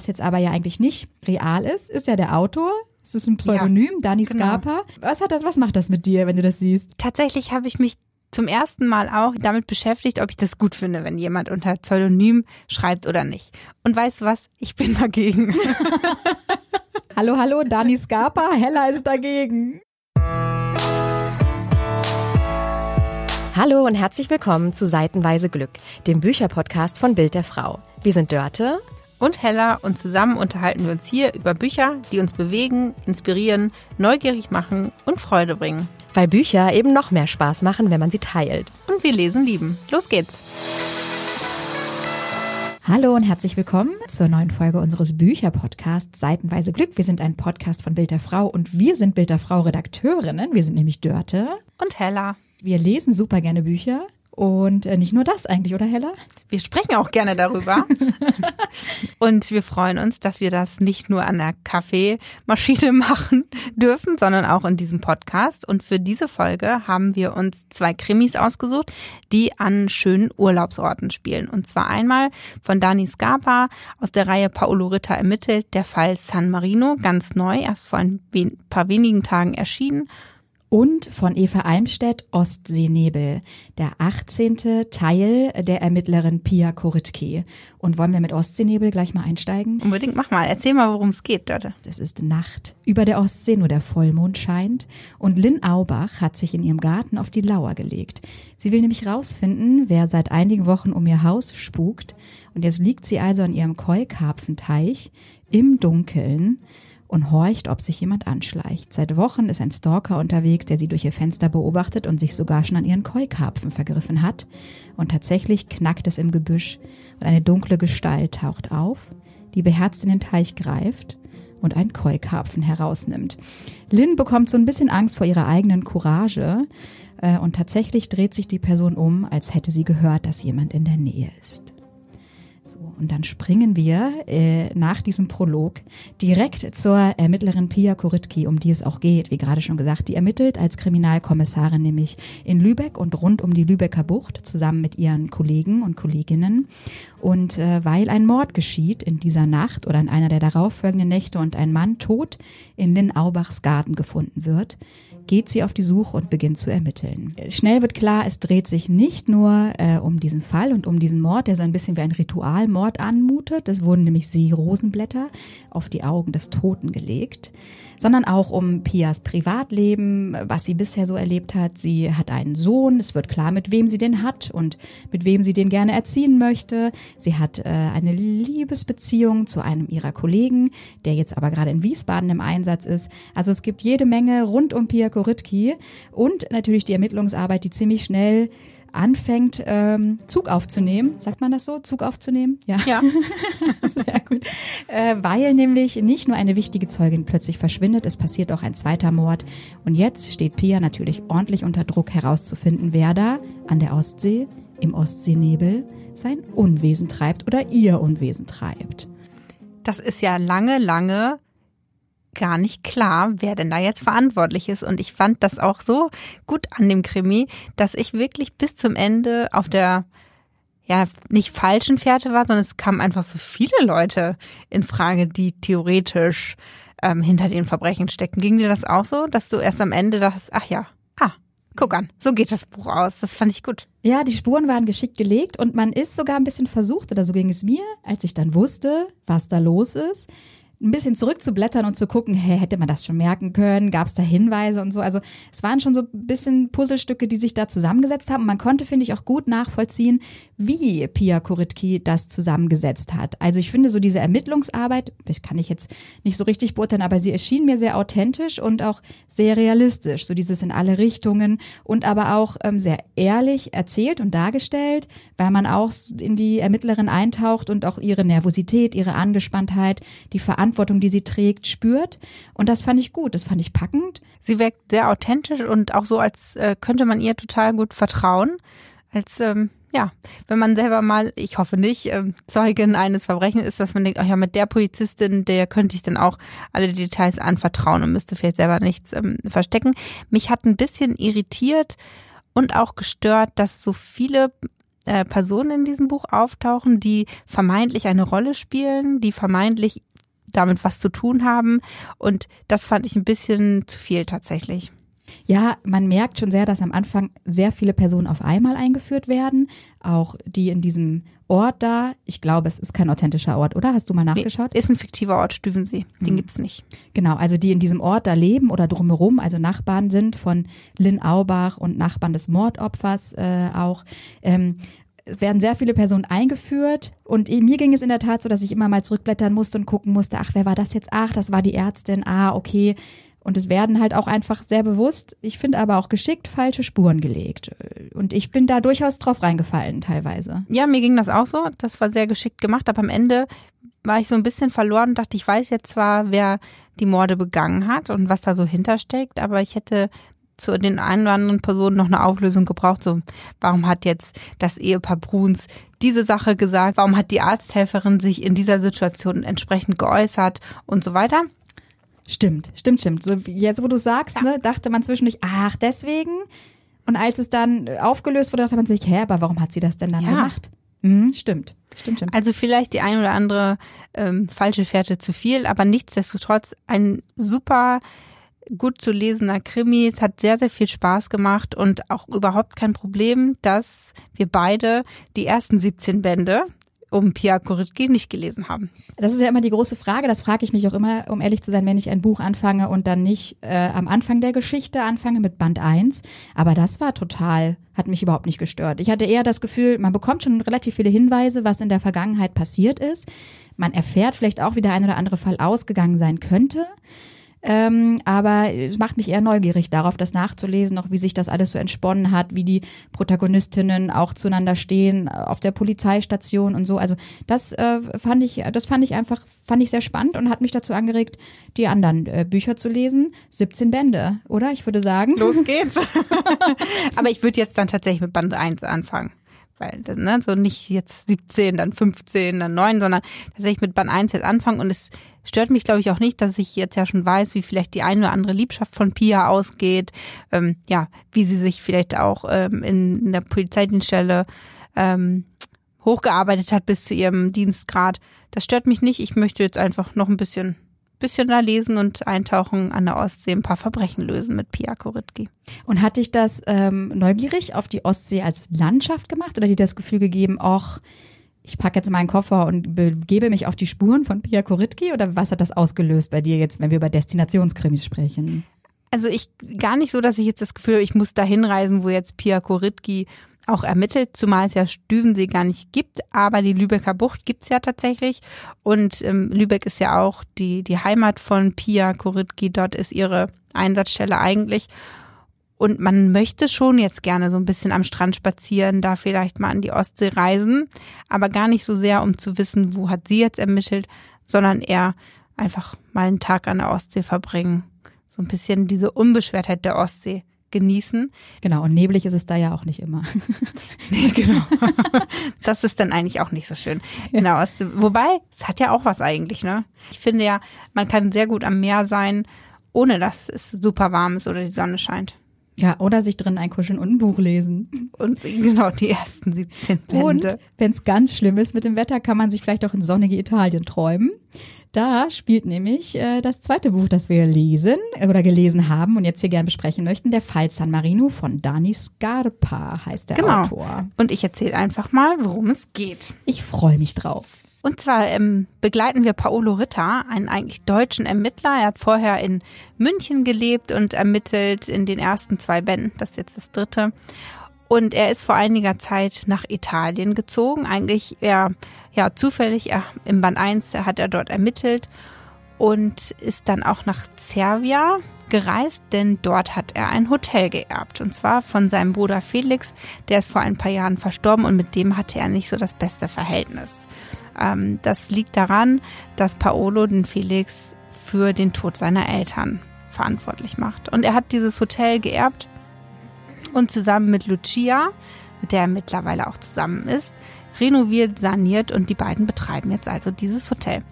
was jetzt aber ja eigentlich nicht real ist, ist ja der Autor. Es ist ein Pseudonym, ja, Dani genau. Scarpa. Was hat das, was macht das mit dir, wenn du das siehst? Tatsächlich habe ich mich zum ersten Mal auch damit beschäftigt, ob ich das gut finde, wenn jemand unter Pseudonym schreibt oder nicht. Und weißt du was? Ich bin dagegen. hallo, hallo, Dani Scarpa, Hella ist dagegen. Hallo und herzlich willkommen zu Seitenweise Glück, dem Bücherpodcast von Bild der Frau. Wir sind Dörte und Hella und zusammen unterhalten wir uns hier über Bücher, die uns bewegen, inspirieren, neugierig machen und Freude bringen. Weil Bücher eben noch mehr Spaß machen, wenn man sie teilt. Und wir lesen lieben. Los geht's! Hallo und herzlich willkommen zur neuen Folge unseres Bücherpodcasts Seitenweise Glück. Wir sind ein Podcast von Bild der Frau und wir sind Bild der Frau Redakteurinnen. Wir sind nämlich Dörte und Hella. Wir lesen super gerne Bücher. Und äh, nicht nur das eigentlich, oder Hella? Wir sprechen auch gerne darüber. und wir freuen uns, dass wir das nicht nur an der Kaffeemaschine machen dürfen, sondern auch in diesem Podcast. Und für diese Folge haben wir uns zwei Krimis ausgesucht, die an schönen Urlaubsorten spielen. Und zwar einmal von Dani Scarpa aus der Reihe Paolo Ritter ermittelt, der Fall San Marino, ganz neu, erst vor ein paar wenigen Tagen erschienen und von Eva Almstedt Ostseenebel, der 18. Teil der Ermittlerin Pia Koritke. Und wollen wir mit Ostseenebel gleich mal einsteigen? Unbedingt, mach mal. Erzähl mal, worum es geht, Dörte. Es ist Nacht. Über der Ostsee nur der Vollmond scheint und Lynn Aubach hat sich in ihrem Garten auf die Lauer gelegt. Sie will nämlich rausfinden, wer seit einigen Wochen um ihr Haus spukt. Und jetzt liegt sie also an ihrem Keukarpfenteich im Dunkeln und horcht, ob sich jemand anschleicht. Seit Wochen ist ein Stalker unterwegs, der sie durch ihr Fenster beobachtet und sich sogar schon an ihren Keukarpfen vergriffen hat. Und tatsächlich knackt es im Gebüsch und eine dunkle Gestalt taucht auf, die beherzt in den Teich greift und einen Keukarpfen herausnimmt. Lynn bekommt so ein bisschen Angst vor ihrer eigenen Courage äh, und tatsächlich dreht sich die Person um, als hätte sie gehört, dass jemand in der Nähe ist. So, und dann springen wir äh, nach diesem Prolog direkt zur Ermittlerin Pia Koritki, um die es auch geht, wie gerade schon gesagt. Die ermittelt als Kriminalkommissarin nämlich in Lübeck und rund um die Lübecker Bucht zusammen mit ihren Kollegen und Kolleginnen. Und äh, weil ein Mord geschieht in dieser Nacht oder in einer der darauffolgenden Nächte und ein Mann tot in Lynn Aubachs Garten gefunden wird, geht sie auf die Suche und beginnt zu ermitteln. Schnell wird klar, es dreht sich nicht nur äh, um diesen Fall und um diesen Mord, der so ein bisschen wie ein Ritualmord anmutet. Es wurden nämlich Seerosenblätter auf die Augen des Toten gelegt sondern auch um Pias Privatleben, was sie bisher so erlebt hat. Sie hat einen Sohn, es wird klar, mit wem sie den hat und mit wem sie den gerne erziehen möchte. Sie hat äh, eine Liebesbeziehung zu einem ihrer Kollegen, der jetzt aber gerade in Wiesbaden im Einsatz ist. Also es gibt jede Menge rund um Pia Koritki und natürlich die Ermittlungsarbeit, die ziemlich schnell anfängt, ähm, Zug aufzunehmen. Sagt man das so? Zug aufzunehmen? Ja. Ja. Sehr gut. Äh, weil nämlich nicht nur eine wichtige Zeugin plötzlich verschwindet, es passiert auch ein zweiter Mord. Und jetzt steht Pia natürlich ordentlich unter Druck herauszufinden, wer da an der Ostsee, im Ostseenebel, sein Unwesen treibt oder ihr Unwesen treibt. Das ist ja lange, lange gar nicht klar, wer denn da jetzt verantwortlich ist. Und ich fand das auch so gut an dem Krimi, dass ich wirklich bis zum Ende auf der ja nicht falschen Fährte war, sondern es kamen einfach so viele Leute in Frage, die theoretisch ähm, hinter den Verbrechen stecken. Ging dir das auch so, dass du erst am Ende dachtest, ach ja, ah, guck an, so geht das Buch aus. Das fand ich gut. Ja, die Spuren waren geschickt gelegt und man ist sogar ein bisschen versucht, oder so ging es mir, als ich dann wusste, was da los ist, ein bisschen zurückzublättern und zu gucken, hey, hätte man das schon merken können? Gab es da Hinweise und so? Also es waren schon so ein bisschen Puzzlestücke, die sich da zusammengesetzt haben. Man konnte, finde ich, auch gut nachvollziehen, wie Pia Kuritki das zusammengesetzt hat. Also ich finde so diese Ermittlungsarbeit, das kann ich jetzt nicht so richtig beurteilen, aber sie erschien mir sehr authentisch und auch sehr realistisch. So dieses in alle Richtungen und aber auch ähm, sehr ehrlich erzählt und dargestellt, weil man auch in die Ermittlerin eintaucht und auch ihre Nervosität, ihre Angespanntheit, die Verantwortung Verantwortung, die sie trägt, spürt. Und das fand ich gut, das fand ich packend. Sie wirkt sehr authentisch und auch so, als äh, könnte man ihr total gut vertrauen. Als ähm, ja, wenn man selber mal, ich hoffe nicht, ähm, Zeugin eines Verbrechens ist, dass man denkt, ach ja, mit der Polizistin, der könnte ich dann auch alle Details anvertrauen und müsste vielleicht selber nichts ähm, verstecken. Mich hat ein bisschen irritiert und auch gestört, dass so viele äh, Personen in diesem Buch auftauchen, die vermeintlich eine Rolle spielen, die vermeintlich damit was zu tun haben. Und das fand ich ein bisschen zu viel tatsächlich. Ja, man merkt schon sehr, dass am Anfang sehr viele Personen auf einmal eingeführt werden. Auch die in diesem Ort da. Ich glaube, es ist kein authentischer Ort, oder? Hast du mal nachgeschaut? Nee, ist ein fiktiver Ort, Stüvensee. Den hm. gibt's nicht. Genau, also die in diesem Ort da leben oder drumherum, also Nachbarn sind von Lynn Aubach und Nachbarn des Mordopfers äh, auch. Ähm, werden sehr viele Personen eingeführt und mir ging es in der Tat so, dass ich immer mal zurückblättern musste und gucken musste, ach, wer war das jetzt? Ach, das war die Ärztin. Ah, okay. Und es werden halt auch einfach sehr bewusst, ich finde aber auch geschickt, falsche Spuren gelegt. Und ich bin da durchaus drauf reingefallen teilweise. Ja, mir ging das auch so. Das war sehr geschickt gemacht, aber am Ende war ich so ein bisschen verloren und dachte, ich weiß jetzt zwar, wer die Morde begangen hat und was da so hintersteckt, aber ich hätte zu den einen oder anderen Personen noch eine Auflösung gebraucht. So, warum hat jetzt das Ehepaar Bruns diese Sache gesagt? Warum hat die Arzthelferin sich in dieser Situation entsprechend geäußert und so weiter? Stimmt, stimmt, stimmt. So, jetzt, wo du sagst, ja. ne, dachte man zwischendurch, ach, deswegen. Und als es dann aufgelöst wurde, dachte man sich, hä, aber warum hat sie das denn dann ja. gemacht? Mhm, stimmt. Stimmt, stimmt. Also vielleicht die ein oder andere ähm, falsche Fährte zu viel, aber nichtsdestotrotz ein super gut zu lesender Krimi. Es hat sehr, sehr viel Spaß gemacht und auch überhaupt kein Problem, dass wir beide die ersten 17 Bände um Pia Koritki nicht gelesen haben. Das ist ja immer die große Frage. Das frage ich mich auch immer, um ehrlich zu sein, wenn ich ein Buch anfange und dann nicht äh, am Anfang der Geschichte anfange mit Band 1. Aber das war total, hat mich überhaupt nicht gestört. Ich hatte eher das Gefühl, man bekommt schon relativ viele Hinweise, was in der Vergangenheit passiert ist. Man erfährt vielleicht auch, wie der ein oder andere Fall ausgegangen sein könnte. Ähm, aber es macht mich eher neugierig darauf, das nachzulesen, auch wie sich das alles so entsponnen hat, wie die Protagonistinnen auch zueinander stehen auf der Polizeistation und so. Also das äh, fand ich, das fand ich einfach, fand ich sehr spannend und hat mich dazu angeregt, die anderen äh, Bücher zu lesen. 17 Bände, oder? Ich würde sagen. Los geht's. aber ich würde jetzt dann tatsächlich mit Band 1 anfangen weil ne, so nicht jetzt 17, dann 15, dann 9, sondern tatsächlich mit Band 1 jetzt anfangen und es stört mich, glaube ich, auch nicht, dass ich jetzt ja schon weiß, wie vielleicht die eine oder andere Liebschaft von Pia ausgeht, ähm, ja, wie sie sich vielleicht auch ähm, in, in der Polizeidienststelle ähm, hochgearbeitet hat bis zu ihrem Dienstgrad. Das stört mich nicht. Ich möchte jetzt einfach noch ein bisschen bisschen da lesen und eintauchen an der Ostsee, ein paar Verbrechen lösen mit Pia Koritki. Und hat dich das ähm, neugierig auf die Ostsee als Landschaft gemacht oder dir das Gefühl gegeben, ach, ich packe jetzt meinen Koffer und begebe mich auf die Spuren von Pia Koritki oder was hat das ausgelöst bei dir jetzt, wenn wir über Destinationskrimis sprechen? Also ich gar nicht so, dass ich jetzt das Gefühl, ich muss da hinreisen, wo jetzt Pia Koritki auch ermittelt, zumal es ja Stüvensee gar nicht gibt, aber die Lübecker Bucht gibt's ja tatsächlich. Und ähm, Lübeck ist ja auch die, die Heimat von Pia Koritki, dort ist ihre Einsatzstelle eigentlich. Und man möchte schon jetzt gerne so ein bisschen am Strand spazieren, da vielleicht mal an die Ostsee reisen, aber gar nicht so sehr, um zu wissen, wo hat sie jetzt ermittelt, sondern eher einfach mal einen Tag an der Ostsee verbringen. So ein bisschen diese Unbeschwertheit der Ostsee genießen. Genau, und neblig ist es da ja auch nicht immer. nee, genau. Das ist dann eigentlich auch nicht so schön der Ostsee. Wobei, es hat ja auch was eigentlich, ne? Ich finde ja, man kann sehr gut am Meer sein, ohne dass es super warm ist oder die Sonne scheint. Ja, oder sich drin einkuscheln und ein Buch lesen. Und genau, die ersten 17 Bände. Und wenn es ganz schlimm ist mit dem Wetter, kann man sich vielleicht auch in sonnige Italien träumen. Da spielt nämlich äh, das zweite Buch, das wir lesen oder gelesen haben und jetzt hier gern besprechen möchten, der Fall San Marino von Dani Scarpa heißt der genau. Autor. Und ich erzähle einfach mal, worum es geht. Ich freue mich drauf. Und zwar ähm, begleiten wir Paolo Ritter, einen eigentlich deutschen Ermittler. Er hat vorher in München gelebt und ermittelt in den ersten zwei Bänden. Das ist jetzt das dritte. Und er ist vor einiger Zeit nach Italien gezogen. Eigentlich eher ja, zufällig. Er, Im Band 1 hat er dort ermittelt und ist dann auch nach Cervia gereist, denn dort hat er ein Hotel geerbt. Und zwar von seinem Bruder Felix, der ist vor ein paar Jahren verstorben und mit dem hatte er nicht so das beste Verhältnis. Ähm, das liegt daran, dass Paolo den Felix für den Tod seiner Eltern verantwortlich macht. Und er hat dieses Hotel geerbt und zusammen mit Lucia, mit der er mittlerweile auch zusammen ist, renoviert, saniert und die beiden betreiben jetzt also dieses Hotel.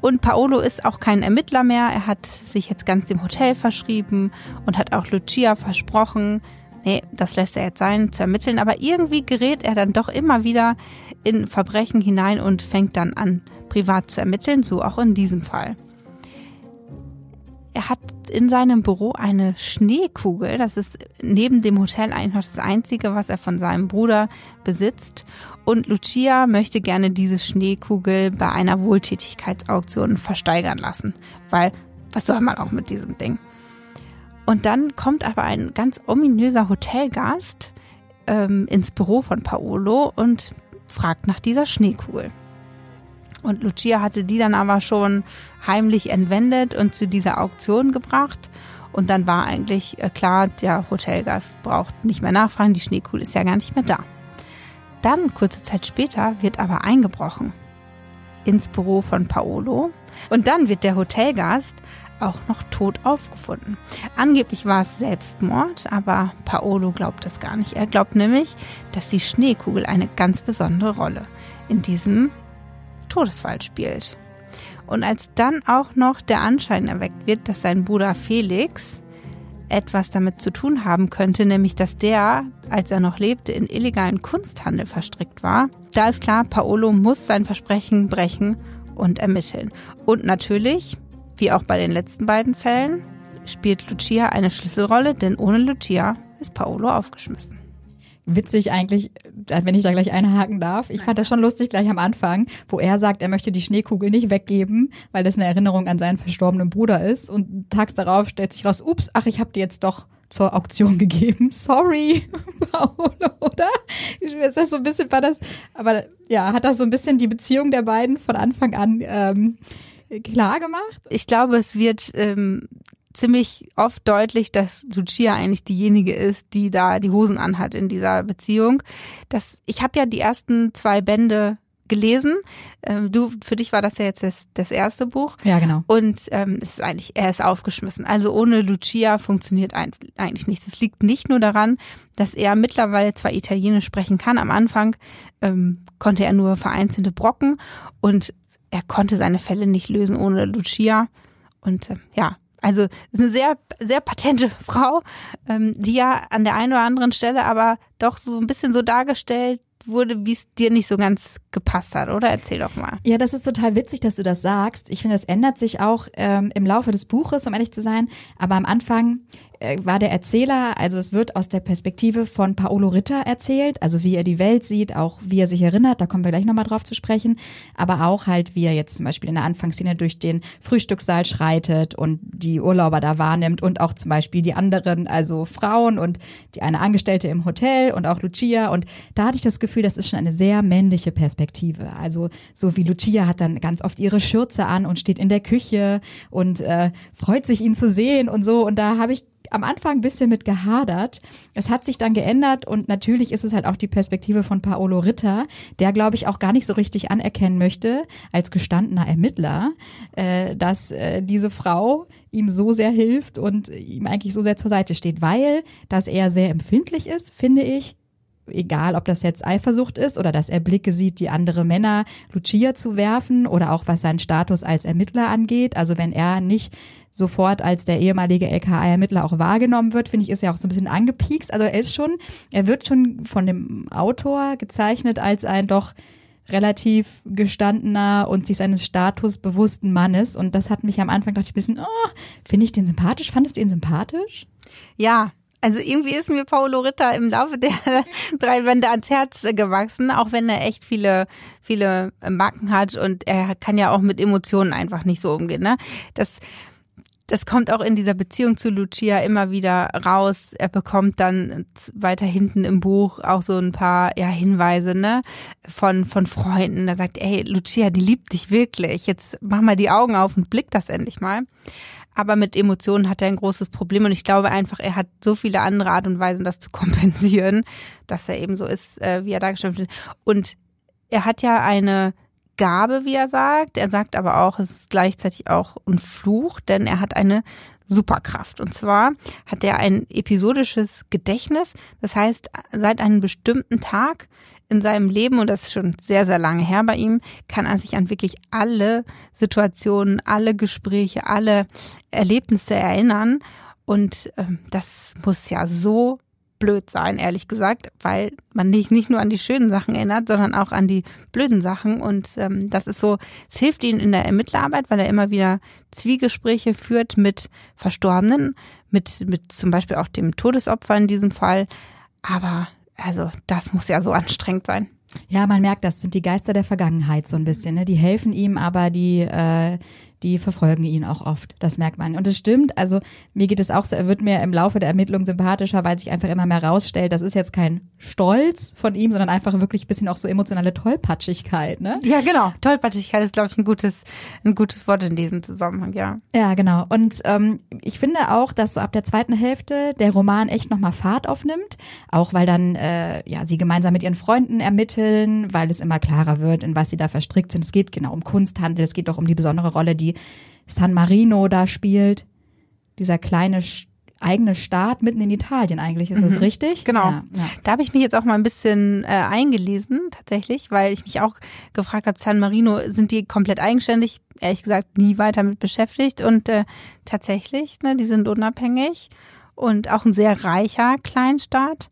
Und Paolo ist auch kein Ermittler mehr. Er hat sich jetzt ganz dem Hotel verschrieben und hat auch Lucia versprochen, nee, das lässt er jetzt sein, zu ermitteln. Aber irgendwie gerät er dann doch immer wieder in Verbrechen hinein und fängt dann an, privat zu ermitteln, so auch in diesem Fall. Er hat in seinem Büro eine Schneekugel. Das ist neben dem Hotel eigentlich noch das Einzige, was er von seinem Bruder besitzt. Und Lucia möchte gerne diese Schneekugel bei einer Wohltätigkeitsauktion versteigern lassen. Weil, was soll man auch mit diesem Ding? Und dann kommt aber ein ganz ominöser Hotelgast ähm, ins Büro von Paolo und fragt nach dieser Schneekugel. Und Lucia hatte die dann aber schon heimlich entwendet und zu dieser Auktion gebracht. Und dann war eigentlich äh, klar, der Hotelgast braucht nicht mehr nachfragen, die Schneekugel ist ja gar nicht mehr da. Dann, kurze Zeit später, wird aber eingebrochen ins Büro von Paolo. Und dann wird der Hotelgast auch noch tot aufgefunden. Angeblich war es Selbstmord, aber Paolo glaubt es gar nicht. Er glaubt nämlich, dass die Schneekugel eine ganz besondere Rolle in diesem Todesfall spielt. Und als dann auch noch der Anschein erweckt wird, dass sein Bruder Felix etwas damit zu tun haben könnte, nämlich dass der, als er noch lebte, in illegalen Kunsthandel verstrickt war, da ist klar, Paolo muss sein Versprechen brechen und ermitteln. Und natürlich wie auch bei den letzten beiden Fällen spielt Lucia eine Schlüsselrolle, denn ohne Lucia ist Paolo aufgeschmissen. Witzig eigentlich, äh, wenn ich da gleich einhaken darf. Ich fand das schon lustig gleich am Anfang, wo er sagt, er möchte die Schneekugel nicht weggeben, weil das eine Erinnerung an seinen verstorbenen Bruder ist. Und tags darauf stellt sich raus, ups, ach, ich habe die jetzt doch zur Auktion gegeben. Sorry, Paolo, oder? Ist das so ein bisschen, war das, aber ja, hat das so ein bisschen die Beziehung der beiden von Anfang an ähm, klar gemacht? Ich glaube, es wird ähm, ziemlich oft deutlich, dass Lucia eigentlich diejenige ist, die da die Hosen anhat in dieser Beziehung. Das, ich habe ja die ersten zwei Bände gelesen. Ähm, du, für dich war das ja jetzt das, das erste Buch. Ja, genau. Und ähm, es ist eigentlich, er ist aufgeschmissen. Also ohne Lucia funktioniert ein, eigentlich nichts. Es liegt nicht nur daran, dass er mittlerweile zwar Italienisch sprechen kann. Am Anfang ähm, konnte er nur vereinzelte Brocken und er konnte seine Fälle nicht lösen ohne Lucia. Und äh, ja, also eine sehr, sehr patente Frau, ähm, die ja an der einen oder anderen Stelle aber doch so ein bisschen so dargestellt wurde, wie es dir nicht so ganz gepasst hat, oder? Erzähl doch mal. Ja, das ist total witzig, dass du das sagst. Ich finde, das ändert sich auch ähm, im Laufe des Buches, um ehrlich zu sein. Aber am Anfang war der Erzähler, also es wird aus der Perspektive von Paolo Ritter erzählt, also wie er die Welt sieht, auch wie er sich erinnert, da kommen wir gleich nochmal drauf zu sprechen, aber auch halt, wie er jetzt zum Beispiel in der Anfangsszene durch den Frühstückssaal schreitet und die Urlauber da wahrnimmt und auch zum Beispiel die anderen, also Frauen und die eine Angestellte im Hotel und auch Lucia und da hatte ich das Gefühl, das ist schon eine sehr männliche Perspektive, also so wie Lucia hat dann ganz oft ihre Schürze an und steht in der Küche und äh, freut sich ihn zu sehen und so und da habe ich am Anfang ein bisschen mit gehadert. Es hat sich dann geändert und natürlich ist es halt auch die Perspektive von Paolo Ritter, der glaube ich auch gar nicht so richtig anerkennen möchte als gestandener Ermittler, äh, dass äh, diese Frau ihm so sehr hilft und ihm eigentlich so sehr zur Seite steht, weil dass er sehr empfindlich ist, finde ich, egal ob das jetzt Eifersucht ist oder dass er Blicke sieht, die andere Männer Lucia zu werfen oder auch was seinen Status als Ermittler angeht. Also wenn er nicht sofort als der ehemalige LKA-Ermittler auch wahrgenommen wird, finde ich, ist ja auch so ein bisschen angepiekst. Also er ist schon, er wird schon von dem Autor gezeichnet als ein doch relativ gestandener und sich seines Status bewussten Mannes. Und das hat mich am Anfang dachte ich ein bisschen, oh, finde ich den sympathisch? Fandest du ihn sympathisch? Ja, also irgendwie ist mir Paolo Ritter im Laufe der drei Bände ans Herz gewachsen, auch wenn er echt viele, viele Macken hat und er kann ja auch mit Emotionen einfach nicht so umgehen. Ne? Das das kommt auch in dieser Beziehung zu Lucia immer wieder raus. Er bekommt dann weiter hinten im Buch auch so ein paar ja, Hinweise ne, von, von Freunden. Da sagt, ey, Lucia, die liebt dich wirklich. Jetzt mach mal die Augen auf und blick das endlich mal. Aber mit Emotionen hat er ein großes Problem und ich glaube einfach, er hat so viele andere Art und Weisen, das zu kompensieren, dass er eben so ist, äh, wie er dargestellt wird. Und er hat ja eine Gabe, wie er sagt. Er sagt aber auch, es ist gleichzeitig auch ein Fluch, denn er hat eine Superkraft. Und zwar hat er ein episodisches Gedächtnis. Das heißt, seit einem bestimmten Tag in seinem Leben, und das ist schon sehr, sehr lange her bei ihm, kann er sich an wirklich alle Situationen, alle Gespräche, alle Erlebnisse erinnern. Und äh, das muss ja so blöd sein, ehrlich gesagt, weil man nicht, nicht nur an die schönen Sachen erinnert, sondern auch an die blöden Sachen. Und ähm, das ist so, es hilft ihnen in der Ermittlerarbeit, weil er immer wieder Zwiegespräche führt mit Verstorbenen, mit, mit zum Beispiel auch dem Todesopfer in diesem Fall. Aber also das muss ja so anstrengend sein. Ja, man merkt, das sind die Geister der Vergangenheit so ein bisschen. Ne? Die helfen ihm, aber die äh, die verfolgen ihn auch oft. Das merkt man. Und es stimmt, also mir geht es auch so, er wird mir im Laufe der Ermittlung sympathischer, weil sich einfach immer mehr rausstellt, das ist jetzt kein Stolz von ihm, sondern einfach wirklich ein bisschen auch so emotionale Tollpatschigkeit, ne? Ja, genau. Tollpatschigkeit ist, glaube ich, ein gutes, ein gutes Wort in diesem Zusammenhang, ja. Ja, genau. Und ähm, ich finde auch, dass so ab der zweiten Hälfte der Roman echt nochmal Fahrt aufnimmt, auch weil dann äh, ja sie gemeinsam mit ihren Freunden ermitteln, weil es immer klarer wird, in was sie da verstrickt sind. Es geht genau um Kunsthandel, es geht doch um die besondere Rolle, die San Marino da spielt. Dieser kleine eigene Staat mitten in Italien eigentlich, ist das mhm, richtig? Genau. Ja, ja. Da habe ich mich jetzt auch mal ein bisschen äh, eingelesen, tatsächlich, weil ich mich auch gefragt habe, San Marino, sind die komplett eigenständig? Ehrlich gesagt, nie weiter mit beschäftigt. Und äh, tatsächlich, ne, die sind unabhängig und auch ein sehr reicher Kleinstaat.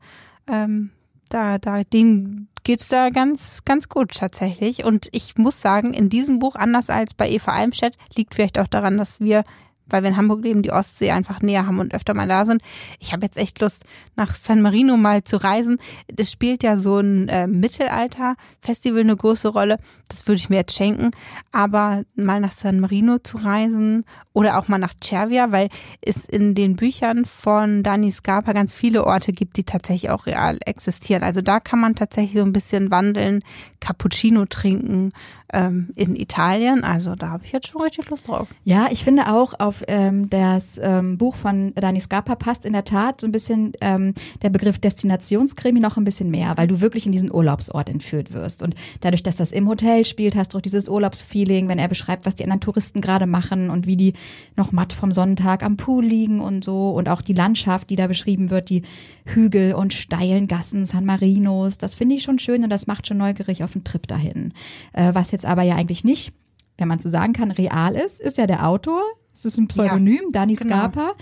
Ähm, da, da, den geht's da ganz, ganz gut tatsächlich. Und ich muss sagen, in diesem Buch, anders als bei Eva Almstedt, liegt vielleicht auch daran, dass wir weil wir in Hamburg leben, die Ostsee einfach näher haben und öfter mal da sind. Ich habe jetzt echt Lust, nach San Marino mal zu reisen. Das spielt ja so ein äh, Mittelalter-Festival eine große Rolle. Das würde ich mir jetzt schenken. Aber mal nach San Marino zu reisen oder auch mal nach Cervia, weil es in den Büchern von Dani Scarpa ganz viele Orte gibt, die tatsächlich auch real existieren. Also da kann man tatsächlich so ein bisschen wandeln, Cappuccino trinken ähm, in Italien. Also da habe ich jetzt schon richtig Lust drauf. Ja, ich finde auch auf ähm, das ähm, Buch von Dani Scarpa passt in der Tat so ein bisschen ähm, der Begriff Destinationskrimi noch ein bisschen mehr, weil du wirklich in diesen Urlaubsort entführt wirst. Und dadurch, dass das im Hotel spielt, hast du auch dieses Urlaubsfeeling, wenn er beschreibt, was die anderen Touristen gerade machen und wie die noch matt vom Sonntag am Pool liegen und so. Und auch die Landschaft, die da beschrieben wird, die Hügel und steilen Gassen San Marinos, das finde ich schon schön und das macht schon neugierig auf einen Trip dahin. Äh, was jetzt aber ja eigentlich nicht, wenn man so sagen kann, real ist, ist ja der Autor. Es ist ein Pseudonym, ja, Dani genau. Scarpa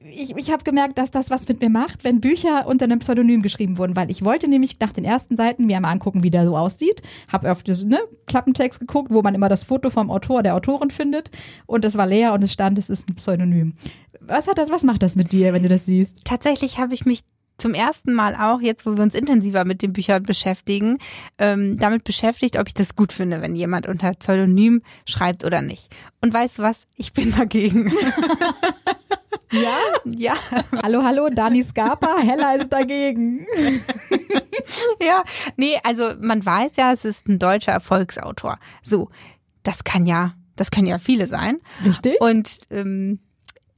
ich, ich habe gemerkt, dass das was mit mir macht, wenn Bücher unter einem Pseudonym geschrieben wurden, weil ich wollte nämlich nach den ersten Seiten mir einmal angucken, wie der so aussieht. Habe auf den ne, Klappentext geguckt, wo man immer das Foto vom Autor, der Autorin findet und es war leer und es stand, es ist ein Pseudonym. Was hat das, was macht das mit dir, wenn du das siehst? Tatsächlich habe ich mich zum ersten Mal auch, jetzt wo wir uns intensiver mit den Büchern beschäftigen, ähm, damit beschäftigt, ob ich das gut finde, wenn jemand unter Pseudonym schreibt oder nicht. Und weißt du was? Ich bin dagegen. ja? Ja. Hallo, hallo, Dani Scarpa, Hella ist dagegen. ja, nee, also man weiß ja, es ist ein deutscher Erfolgsautor. So, das kann ja, das können ja viele sein. Richtig. Und ähm,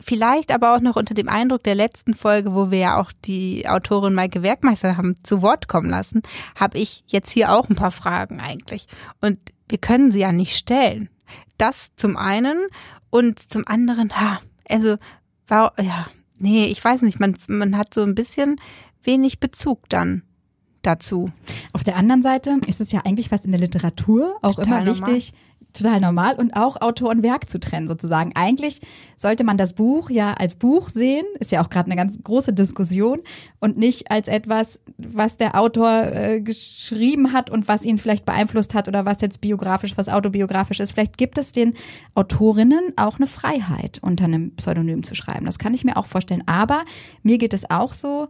Vielleicht aber auch noch unter dem Eindruck der letzten Folge, wo wir ja auch die Autorin Maike Werkmeister haben zu Wort kommen lassen, habe ich jetzt hier auch ein paar Fragen eigentlich. Und wir können sie ja nicht stellen. Das zum einen und zum anderen, ha, also, war, ja, nee, ich weiß nicht, man, man hat so ein bisschen wenig Bezug dann dazu. Auf der anderen Seite ist es ja eigentlich fast in der Literatur auch Total immer wichtig, normal total normal und auch Autor und Werk zu trennen sozusagen. Eigentlich sollte man das Buch ja als Buch sehen, ist ja auch gerade eine ganz große Diskussion und nicht als etwas, was der Autor äh, geschrieben hat und was ihn vielleicht beeinflusst hat oder was jetzt biografisch, was autobiografisch ist. Vielleicht gibt es den Autorinnen auch eine Freiheit, unter einem Pseudonym zu schreiben. Das kann ich mir auch vorstellen. Aber mir geht es auch so,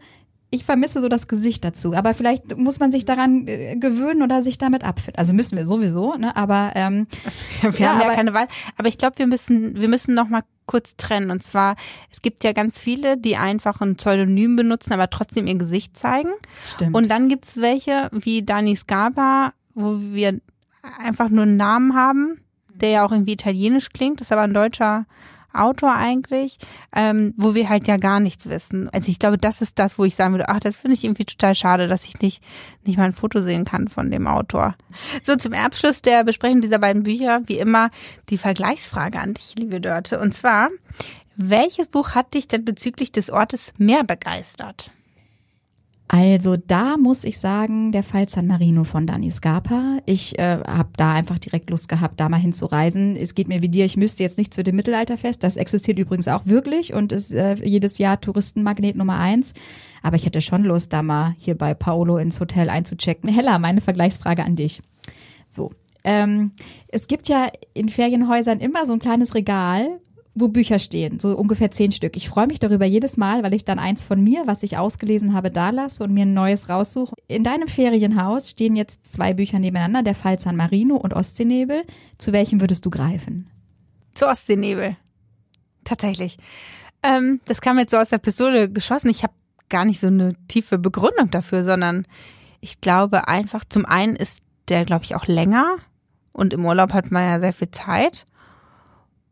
ich vermisse so das Gesicht dazu. Aber vielleicht muss man sich daran äh, gewöhnen oder sich damit abfinden. Also müssen wir sowieso, ne? Aber ähm, wir ja, haben ja keine Wahl. Aber ich glaube, wir müssen, wir müssen noch mal kurz trennen. Und zwar, es gibt ja ganz viele, die einfach ein Pseudonym benutzen, aber trotzdem ihr Gesicht zeigen. Stimmt. Und dann gibt's welche wie Dani Scarpa, wo wir einfach nur einen Namen haben, der ja auch irgendwie italienisch klingt, das ist aber ein deutscher Autor eigentlich, ähm, wo wir halt ja gar nichts wissen. Also ich glaube, das ist das, wo ich sagen würde, ach, das finde ich irgendwie total schade, dass ich nicht, nicht mal ein Foto sehen kann von dem Autor. So, zum Abschluss der Besprechung dieser beiden Bücher, wie immer, die Vergleichsfrage an dich, liebe Dörte. Und zwar, welches Buch hat dich denn bezüglich des Ortes mehr begeistert? Also da muss ich sagen, der Fall San Marino von Dani Scarpa. Ich äh, habe da einfach direkt Lust gehabt, da mal hinzureisen. Es geht mir wie dir, ich müsste jetzt nicht zu dem Mittelalterfest. Das existiert übrigens auch wirklich und ist äh, jedes Jahr Touristenmagnet Nummer eins. Aber ich hätte schon Lust, da mal hier bei Paolo ins Hotel einzuchecken. Hella, meine Vergleichsfrage an dich. So, ähm, es gibt ja in Ferienhäusern immer so ein kleines Regal, wo Bücher stehen, so ungefähr zehn Stück. Ich freue mich darüber jedes Mal, weil ich dann eins von mir, was ich ausgelesen habe, da lasse und mir ein neues raussuche. In deinem Ferienhaus stehen jetzt zwei Bücher nebeneinander, der Fall San Marino und Ostseenebel. Zu welchem würdest du greifen? Zu Ostseenebel. Tatsächlich. Ähm, das kam jetzt so aus der Pistole geschossen. Ich habe gar nicht so eine tiefe Begründung dafür, sondern ich glaube einfach, zum einen ist der, glaube ich, auch länger und im Urlaub hat man ja sehr viel Zeit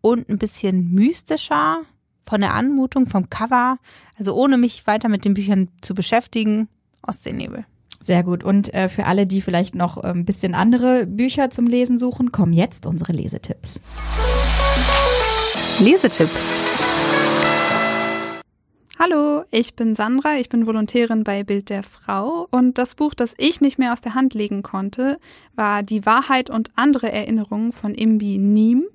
und ein bisschen mystischer von der Anmutung, vom Cover. Also ohne mich weiter mit den Büchern zu beschäftigen, Ostseenebel. Sehr gut. Und äh, für alle, die vielleicht noch äh, ein bisschen andere Bücher zum Lesen suchen, kommen jetzt unsere Lesetipps. Lesetipp. Hallo, ich bin Sandra, ich bin Volontärin bei Bild der Frau und das Buch, das ich nicht mehr aus der Hand legen konnte, war Die Wahrheit und andere Erinnerungen von Imbi Niem.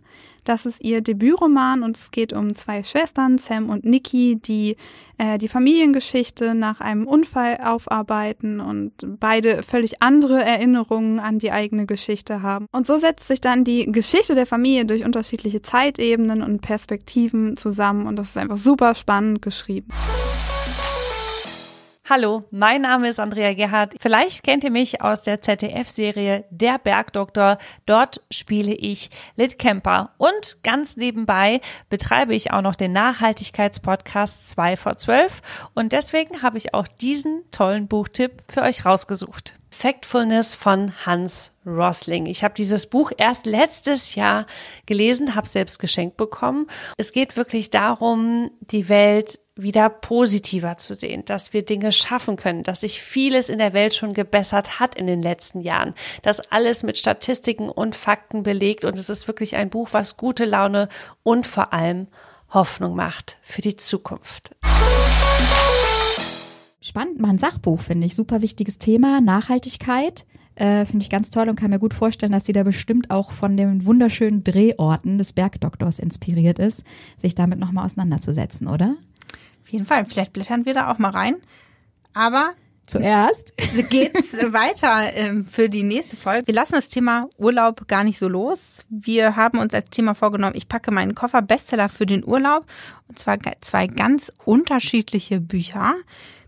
Das ist ihr Debütroman und es geht um zwei Schwestern, Sam und Nikki, die äh, die Familiengeschichte nach einem Unfall aufarbeiten und beide völlig andere Erinnerungen an die eigene Geschichte haben. Und so setzt sich dann die Geschichte der Familie durch unterschiedliche Zeitebenen und Perspektiven zusammen und das ist einfach super spannend geschrieben. Hallo, mein Name ist Andrea Gerhardt. Vielleicht kennt ihr mich aus der ZDF-Serie Der Bergdoktor. Dort spiele ich Lit Camper und ganz nebenbei betreibe ich auch noch den Nachhaltigkeitspodcast 2 vor 12 und deswegen habe ich auch diesen tollen Buchtipp für euch rausgesucht. Factfulness von Hans Rosling. Ich habe dieses Buch erst letztes Jahr gelesen, habe selbst geschenkt bekommen. Es geht wirklich darum, die Welt wieder positiver zu sehen, dass wir Dinge schaffen können, dass sich vieles in der Welt schon gebessert hat in den letzten Jahren, dass alles mit Statistiken und Fakten belegt und es ist wirklich ein Buch, was gute Laune und vor allem Hoffnung macht für die Zukunft. Spannend, mal ein Sachbuch, finde ich. Super wichtiges Thema. Nachhaltigkeit. Äh, finde ich ganz toll und kann mir gut vorstellen, dass sie da bestimmt auch von den wunderschönen Drehorten des Bergdoktors inspiriert ist, sich damit nochmal auseinanderzusetzen, oder? Auf jeden Fall. Vielleicht blättern wir da auch mal rein. Aber zuerst geht's weiter ähm, für die nächste Folge. Wir lassen das Thema Urlaub gar nicht so los. Wir haben uns als Thema vorgenommen, ich packe meinen Koffer Bestseller für den Urlaub und zwar zwei ganz unterschiedliche Bücher.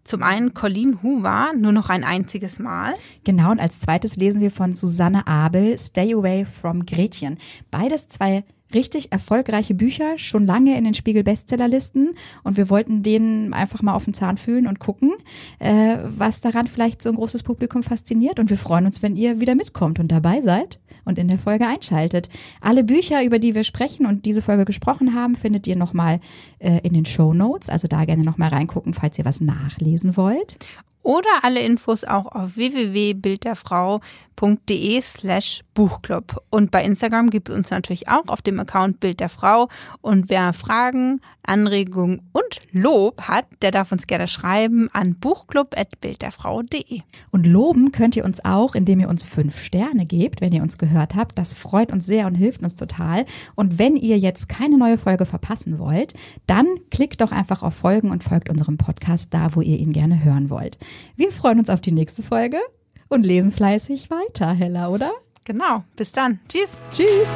Zum einen Colleen Hoover, nur noch ein einziges Mal. Genau, und als zweites lesen wir von Susanne Abel, Stay Away from Gretchen. Beides zwei richtig erfolgreiche Bücher, schon lange in den Spiegel Bestsellerlisten und wir wollten denen einfach mal auf den Zahn fühlen und gucken, äh, was daran vielleicht so ein großes Publikum fasziniert und wir freuen uns, wenn ihr wieder mitkommt und dabei seid und in der Folge einschaltet. Alle Bücher, über die wir sprechen und diese Folge gesprochen haben, findet ihr nochmal äh, in den Show Notes, also da gerne nochmal reingucken, falls ihr was nachlesen wollt. Oder alle Infos auch auf www.bildderfrau.de slash Buchclub. Und bei Instagram gibt es uns natürlich auch auf dem Account Bild der Frau. Und wer Fragen, Anregungen und Lob hat, der darf uns gerne schreiben an buchclub.bildderfrau.de. Und loben könnt ihr uns auch, indem ihr uns fünf Sterne gebt, wenn ihr uns gehört habt. Das freut uns sehr und hilft uns total. Und wenn ihr jetzt keine neue Folge verpassen wollt, dann klickt doch einfach auf Folgen und folgt unserem Podcast da, wo ihr ihn gerne hören wollt. Wir freuen uns auf die nächste Folge und lesen fleißig weiter, Hella, oder? Genau. Bis dann. Tschüss. Tschüss.